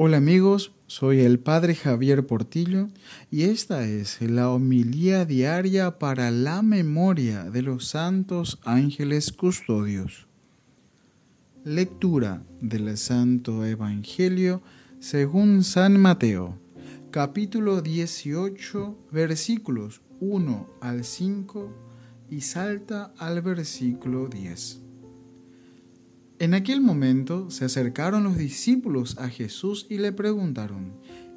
Hola amigos, soy el Padre Javier Portillo y esta es la homilía diaria para la memoria de los santos ángeles custodios. Lectura del Santo Evangelio según San Mateo, capítulo 18, versículos 1 al 5 y salta al versículo 10. En aquel momento se acercaron los discípulos a Jesús y le preguntaron,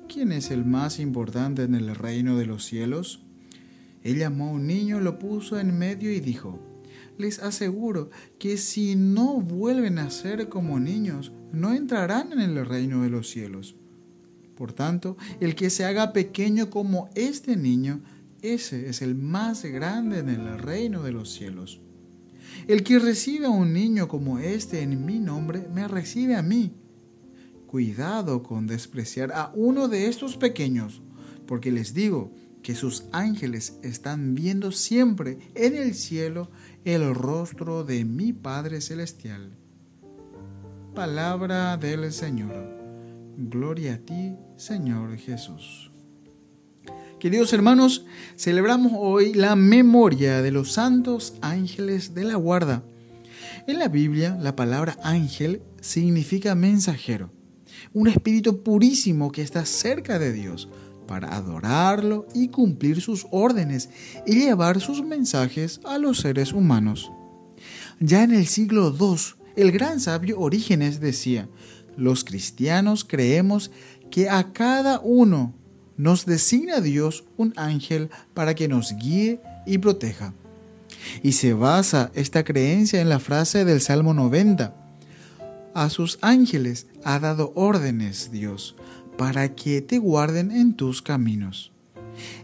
¿quién es el más importante en el reino de los cielos? Él llamó a un niño, lo puso en medio y dijo, les aseguro que si no vuelven a ser como niños, no entrarán en el reino de los cielos. Por tanto, el que se haga pequeño como este niño, ese es el más grande en el reino de los cielos. El que recibe a un niño como este en mi nombre, me recibe a mí. Cuidado con despreciar a uno de estos pequeños, porque les digo que sus ángeles están viendo siempre en el cielo el rostro de mi Padre Celestial. Palabra del Señor. Gloria a ti, Señor Jesús. Queridos hermanos, celebramos hoy la memoria de los santos ángeles de la guarda. En la Biblia, la palabra ángel significa mensajero, un espíritu purísimo que está cerca de Dios para adorarlo y cumplir sus órdenes y llevar sus mensajes a los seres humanos. Ya en el siglo II, el gran sabio Orígenes decía, los cristianos creemos que a cada uno nos designa Dios un ángel para que nos guíe y proteja. Y se basa esta creencia en la frase del Salmo 90. A sus ángeles ha dado órdenes Dios para que te guarden en tus caminos.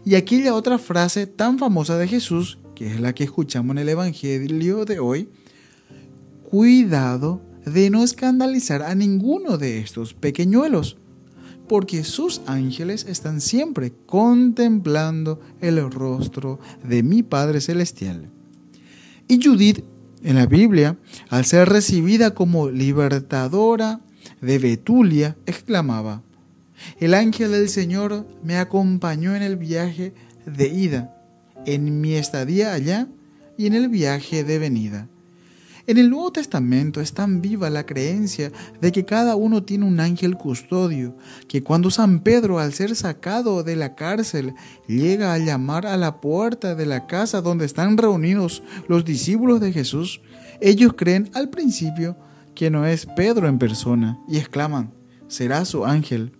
Y aquella otra frase tan famosa de Jesús, que es la que escuchamos en el Evangelio de hoy, cuidado de no escandalizar a ninguno de estos pequeñuelos porque sus ángeles están siempre contemplando el rostro de mi Padre Celestial. Y Judith, en la Biblia, al ser recibida como libertadora de Betulia, exclamaba, El ángel del Señor me acompañó en el viaje de ida, en mi estadía allá y en el viaje de venida en el Nuevo Testamento es tan viva la creencia de que cada uno tiene un ángel custodio, que cuando San Pedro, al ser sacado de la cárcel, llega a llamar a la puerta de la casa donde están reunidos los discípulos de Jesús, ellos creen al principio que no es Pedro en persona y exclaman, será su ángel.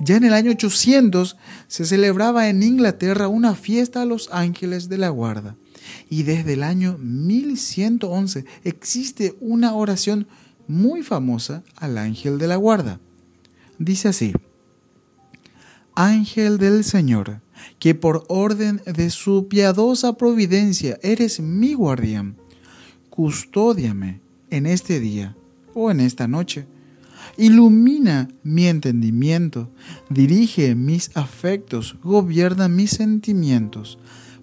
Ya en el año 800 se celebraba en Inglaterra una fiesta a los ángeles de la guarda y desde el año 1111 existe una oración muy famosa al ángel de la guarda. Dice así, Ángel del Señor, que por orden de su piadosa providencia eres mi guardián, custódiame en este día o en esta noche. Ilumina mi entendimiento, dirige mis afectos, gobierna mis sentimientos,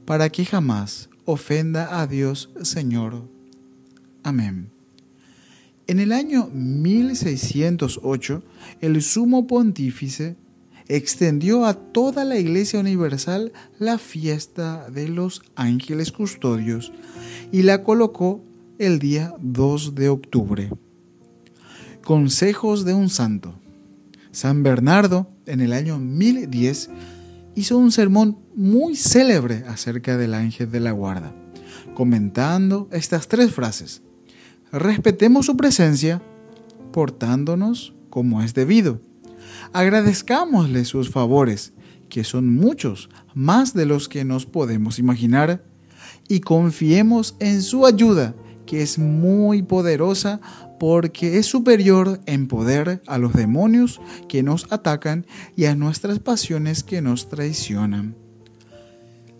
para que jamás ofenda a Dios Señor. Amén. En el año 1608, el sumo pontífice extendió a toda la Iglesia Universal la fiesta de los ángeles custodios y la colocó el día 2 de octubre. Consejos de un santo. San Bernardo, en el año 1010, hizo un sermón muy célebre acerca del ángel de la guarda, comentando estas tres frases. Respetemos su presencia, portándonos como es debido. Agradezcámosle sus favores, que son muchos, más de los que nos podemos imaginar, y confiemos en su ayuda, que es muy poderosa porque es superior en poder a los demonios que nos atacan y a nuestras pasiones que nos traicionan.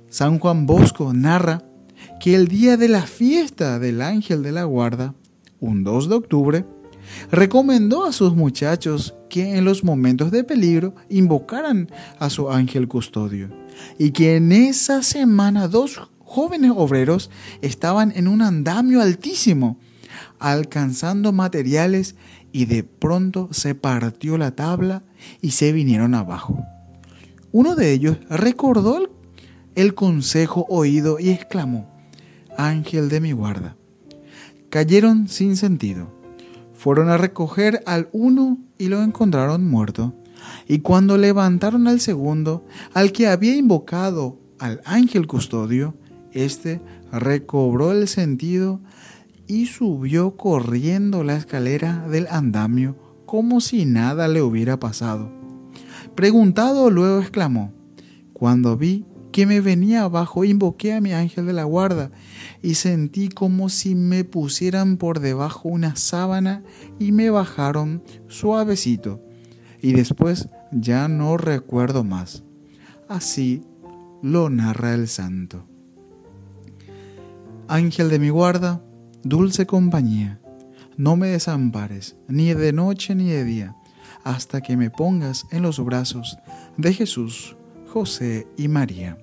San Juan Bosco narra que el día de la fiesta del ángel de la guarda, un 2 de octubre, recomendó a sus muchachos que en los momentos de peligro invocaran a su ángel custodio y que en esa semana dos jóvenes obreros estaban en un andamio altísimo alcanzando materiales y de pronto se partió la tabla y se vinieron abajo. Uno de ellos recordó el, el consejo oído y exclamó, Ángel de mi guarda. Cayeron sin sentido. Fueron a recoger al uno y lo encontraron muerto. Y cuando levantaron al segundo, al que había invocado al ángel custodio, éste recobró el sentido y subió corriendo la escalera del andamio como si nada le hubiera pasado. Preguntado luego exclamó, cuando vi que me venía abajo, invoqué a mi ángel de la guarda y sentí como si me pusieran por debajo una sábana y me bajaron suavecito. Y después ya no recuerdo más. Así lo narra el santo. Ángel de mi guarda, dulce compañía, no me desampares, ni de noche ni de día, hasta que me pongas en los brazos de Jesús, José y María.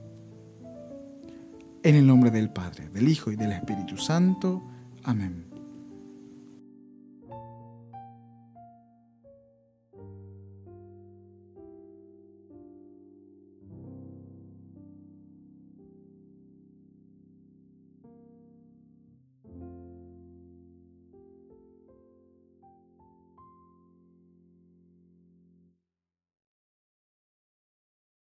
En el nombre del Padre, del Hijo y del Espíritu Santo. Amén.